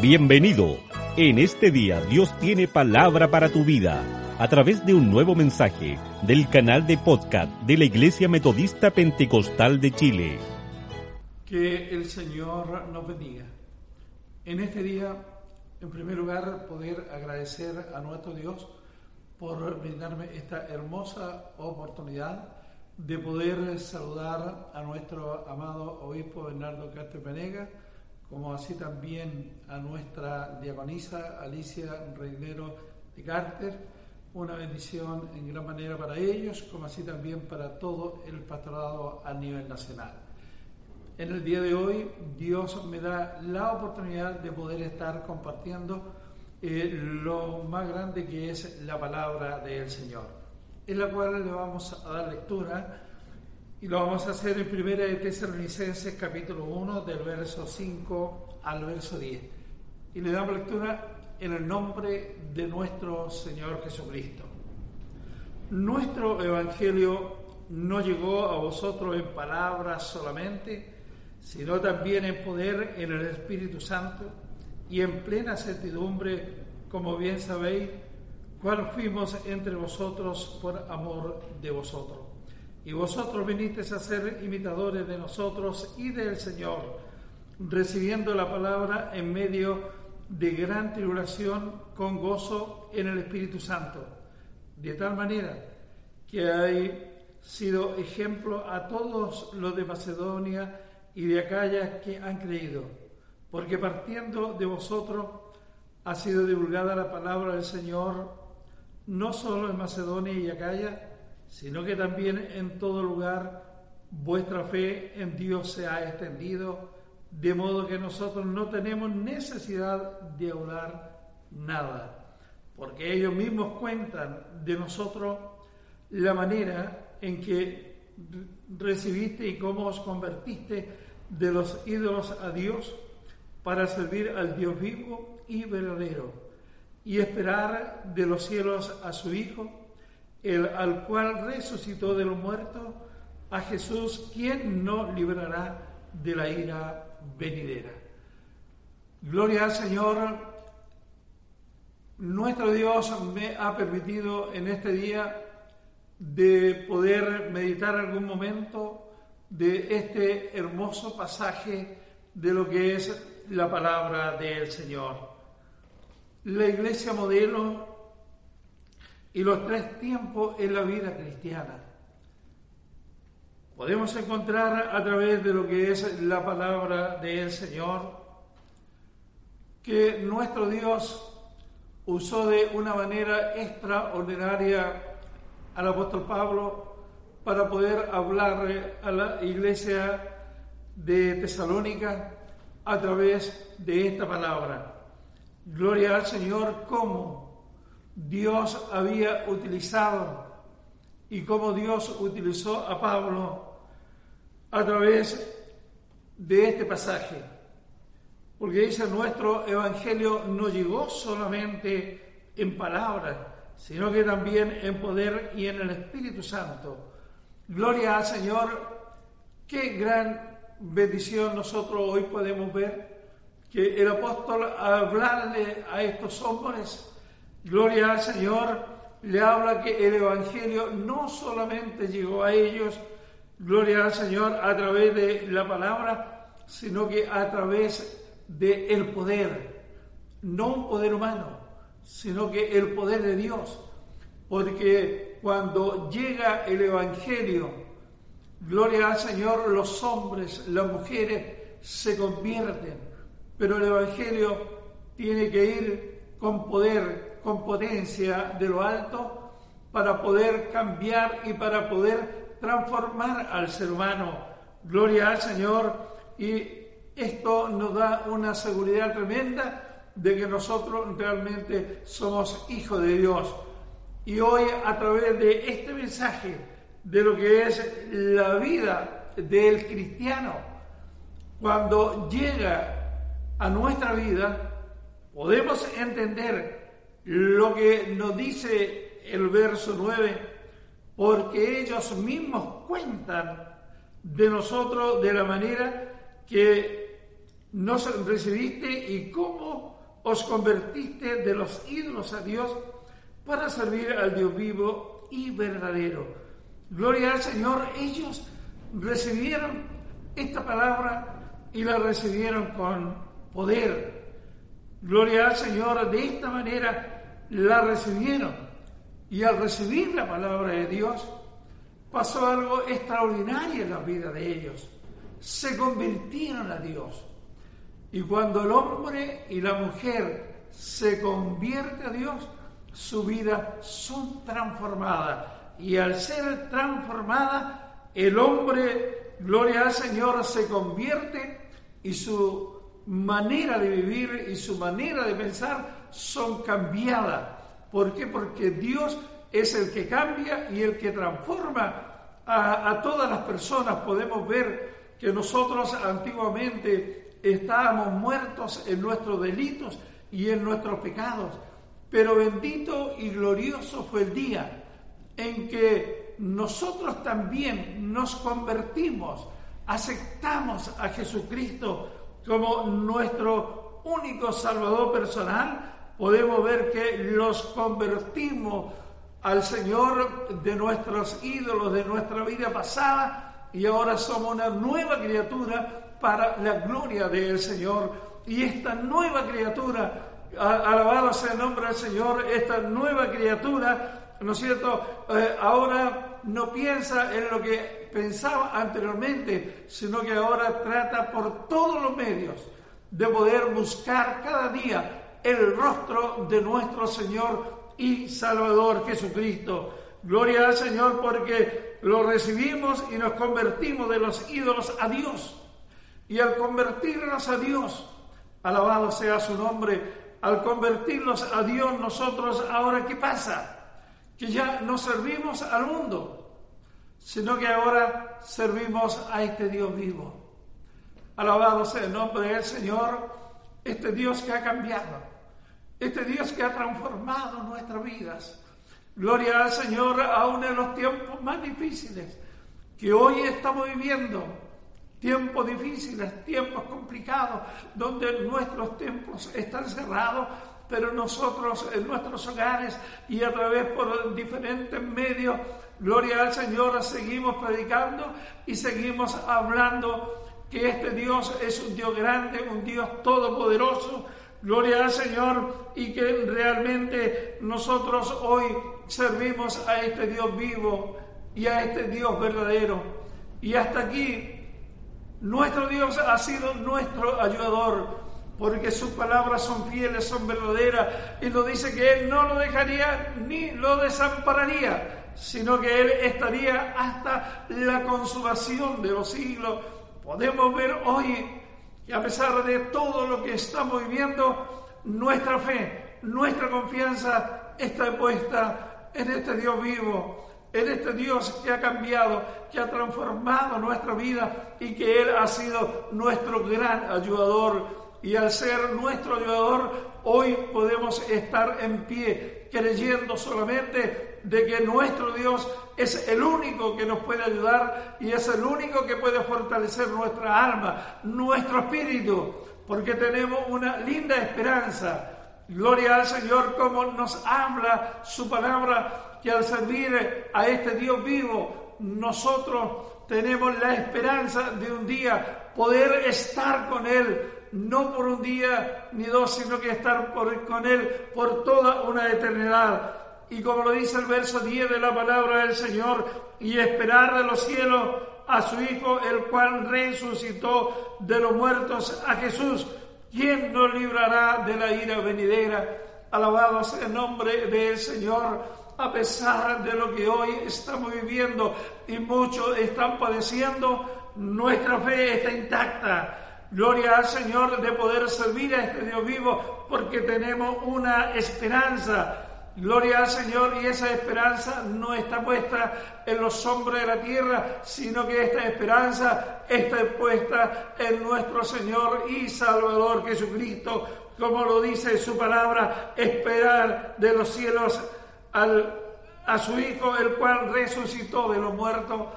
Bienvenido. En este día Dios tiene palabra para tu vida a través de un nuevo mensaje del canal de podcast de la Iglesia Metodista Pentecostal de Chile. Que el Señor nos bendiga. En este día, en primer lugar, poder agradecer a nuestro Dios por brindarme esta hermosa oportunidad de poder saludar a nuestro amado obispo Bernardo Castro Penega, como así también a nuestra diaconisa Alicia Reinero de Carter. Una bendición en gran manera para ellos, como así también para todo el pastorado a nivel nacional. En el día de hoy, Dios me da la oportunidad de poder estar compartiendo eh, lo más grande que es la palabra del Señor, en la cual le vamos a dar lectura y lo vamos a hacer en Primera de Tesalonicenses capítulo 1 del verso 5 al verso 10. Y le damos lectura en el nombre de nuestro Señor Jesucristo. Nuestro Evangelio no llegó a vosotros en palabras solamente, sino también en poder en el Espíritu Santo y en plena certidumbre, como bien sabéis, cuál fuimos entre vosotros por amor de vosotros. Y vosotros vinisteis a ser imitadores de nosotros y del Señor, recibiendo la palabra en medio de gran tribulación con gozo en el Espíritu Santo, de tal manera que hay sido ejemplo a todos los de Macedonia y de Acaya que han creído, porque partiendo de vosotros ha sido divulgada la palabra del Señor, no solo en Macedonia y Acaya, sino que también en todo lugar vuestra fe en Dios se ha extendido, de modo que nosotros no tenemos necesidad de hablar nada, porque ellos mismos cuentan de nosotros la manera en que recibiste y cómo os convertiste de los ídolos a Dios para servir al Dios vivo y verdadero y esperar de los cielos a su Hijo el, al cual resucitó de los muertos, a Jesús, quien nos librará de la ira venidera. Gloria al Señor. Nuestro Dios me ha permitido en este día de poder meditar algún momento de este hermoso pasaje de lo que es la palabra del Señor. La iglesia modelo y los tres tiempos en la vida cristiana. Podemos encontrar a través de lo que es la palabra del Señor que nuestro Dios usó de una manera extraordinaria al apóstol Pablo para poder hablar a la iglesia de Tesalónica a través de esta palabra. Gloria al Señor como Dios había utilizado y cómo Dios utilizó a Pablo a través de este pasaje. Porque dice, nuestro Evangelio no llegó solamente en palabras, sino que también en poder y en el Espíritu Santo. Gloria al Señor, qué gran bendición nosotros hoy podemos ver que el apóstol hablarle a estos hombres Gloria al Señor, le habla que el Evangelio no solamente llegó a ellos, gloria al Señor, a través de la palabra, sino que a través del el poder, no un poder humano, sino que el poder de Dios. Porque cuando llega el Evangelio, gloria al Señor, los hombres, las mujeres se convierten, pero el Evangelio tiene que ir con poder, con potencia de lo alto para poder cambiar y para poder transformar al ser humano. Gloria al Señor. Y esto nos da una seguridad tremenda de que nosotros realmente somos hijos de Dios. Y hoy a través de este mensaje de lo que es la vida del cristiano, cuando llega a nuestra vida, podemos entender lo que nos dice el verso 9, porque ellos mismos cuentan de nosotros de la manera que nos recibiste y cómo os convertiste de los ídolos a Dios para servir al Dios vivo y verdadero. Gloria al Señor, ellos recibieron esta palabra y la recibieron con poder. Gloria al Señor, de esta manera la recibieron. Y al recibir la palabra de Dios, pasó algo extraordinario en la vida de ellos. Se convirtieron a Dios. Y cuando el hombre y la mujer se convierten a Dios, su vida son transformadas. Y al ser transformada, el hombre, gloria al Señor, se convierte y su manera de vivir y su manera de pensar son cambiadas. ¿Por qué? Porque Dios es el que cambia y el que transforma a, a todas las personas. Podemos ver que nosotros antiguamente estábamos muertos en nuestros delitos y en nuestros pecados pero bendito y glorioso fue el día en que nosotros también nos convertimos, aceptamos a Jesucristo como nuestro único Salvador personal, podemos ver que los convertimos al Señor de nuestros ídolos, de nuestra vida pasada, y ahora somos una nueva criatura para la gloria del Señor. Y esta nueva criatura alabado sea el nombre del Señor, esta nueva criatura, ¿no es cierto? Eh, ahora no piensa en lo que pensaba anteriormente, sino que ahora trata por todos los medios de poder buscar cada día el rostro de nuestro Señor y Salvador Jesucristo. Gloria al Señor porque lo recibimos y nos convertimos de los ídolos a Dios. Y al convertirnos a Dios, alabado sea su nombre, al convertirnos a Dios nosotros, ahora ¿qué pasa? Que ya no servimos al mundo, sino que ahora servimos a este Dios vivo. Alabado sea el nombre del Señor, este Dios que ha cambiado, este Dios que ha transformado nuestras vidas. Gloria al Señor aún en los tiempos más difíciles que hoy estamos viviendo tiempos difíciles, tiempos complicados, donde nuestros templos están cerrados, pero nosotros en nuestros hogares y a través por diferentes medios, gloria al Señor, seguimos predicando y seguimos hablando que este Dios es un Dios grande, un Dios todopoderoso, gloria al Señor, y que realmente nosotros hoy servimos a este Dios vivo y a este Dios verdadero. Y hasta aquí nuestro Dios ha sido nuestro ayudador, porque sus palabras son fieles, son verdaderas, y nos dice que Él no lo dejaría ni lo desampararía, sino que Él estaría hasta la consumación de los siglos. Podemos ver hoy que a pesar de todo lo que estamos viviendo, nuestra fe, nuestra confianza está puesta en este Dios vivo, en este Dios que ha cambiado, que ha transformado nuestra vida y que Él ha sido nuestro gran ayudador. Y al ser nuestro ayudador, hoy podemos estar en pie creyendo solamente de que nuestro Dios es el único que nos puede ayudar y es el único que puede fortalecer nuestra alma, nuestro espíritu, porque tenemos una linda esperanza. Gloria al Señor como nos habla su palabra que al servir a este Dios vivo, nosotros tenemos la esperanza de un día poder estar con Él, no por un día ni dos, sino que estar con Él por toda una eternidad. Y como lo dice el verso 10 de la palabra del Señor, y esperar de los cielos a su Hijo, el cual resucitó de los muertos a Jesús, quien nos librará de la ira venidera. Alabado sea el nombre del Señor a pesar de lo que hoy estamos viviendo y muchos están padeciendo, nuestra fe está intacta. Gloria al Señor de poder servir a este Dios vivo porque tenemos una esperanza. Gloria al Señor y esa esperanza no está puesta en los hombres de la tierra, sino que esta esperanza está puesta en nuestro Señor y Salvador Jesucristo, como lo dice su palabra, esperar de los cielos al, a su Hijo, el cual resucitó de los muertos.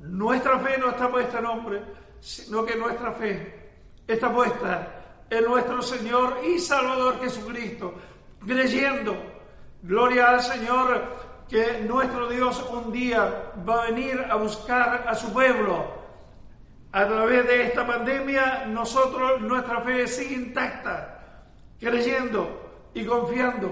Nuestra fe no está puesta en hombre, sino que nuestra fe está puesta en nuestro Señor y Salvador Jesucristo, creyendo, gloria al Señor, que nuestro Dios un día va a venir a buscar a su pueblo. A través de esta pandemia, nosotros, nuestra fe sigue intacta creyendo y confiando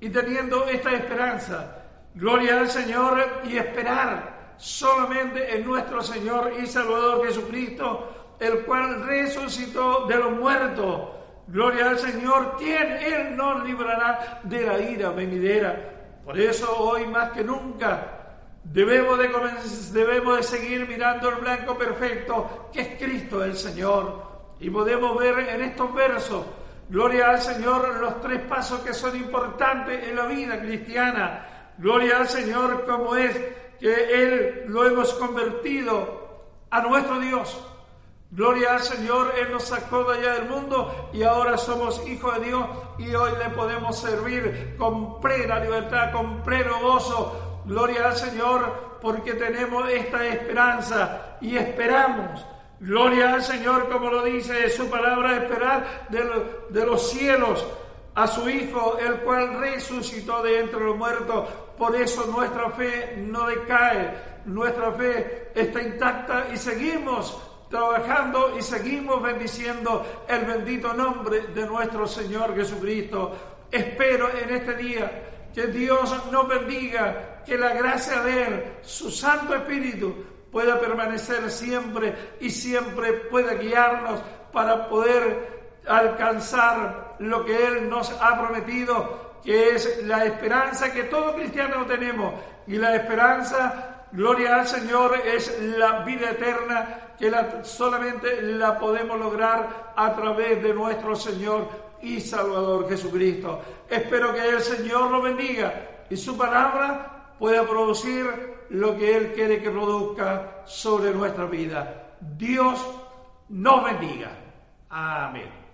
y teniendo esta esperanza. Gloria al Señor y esperar solamente en nuestro Señor y Salvador Jesucristo, el cual resucitó de los muertos. Gloria al Señor, quien Él nos librará de la ira venidera. Por eso hoy más que nunca debemos de, debemos de seguir mirando el blanco perfecto, que es Cristo el Señor. Y podemos ver en estos versos Gloria al Señor, los tres pasos que son importantes en la vida cristiana. Gloria al Señor como es que Él lo hemos convertido a nuestro Dios. Gloria al Señor, Él nos sacó de allá del mundo y ahora somos hijos de Dios y hoy le podemos servir con plena libertad, con pleno gozo. Gloria al Señor porque tenemos esta esperanza y esperamos Gloria al Señor, como lo dice su palabra, esperar de, los cielos a su Hijo, el cual resucitó de entre los muertos. Por eso nuestra fe no decae, nuestra fe está intacta y seguimos trabajando y seguimos bendiciendo el bendito nombre de nuestro Señor Jesucristo. Espero en este día que Dios nos bendiga, que la gracia de Él, su Santo Espíritu, pueda permanecer siempre y siempre pueda guiarnos para poder alcanzar lo que Él nos ha prometido, que es la esperanza que todo cristiano tenemos. Y la esperanza, gloria al Señor, es la vida eterna que solamente la podemos lograr a través de nuestro Señor y Salvador Jesucristo. Espero que el Señor lo bendiga y su palabra pueda producir lo que Él quiere que produzca sobre nuestra vida. Dios nos bendiga. Amén.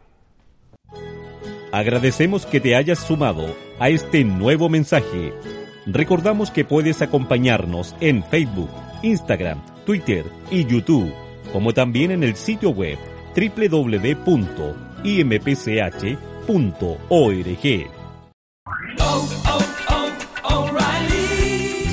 Agradecemos que te hayas sumado a este nuevo mensaje. Recordamos que puedes acompañarnos en Facebook, Instagram, Twitter y YouTube, como también en el sitio web www.impch.org.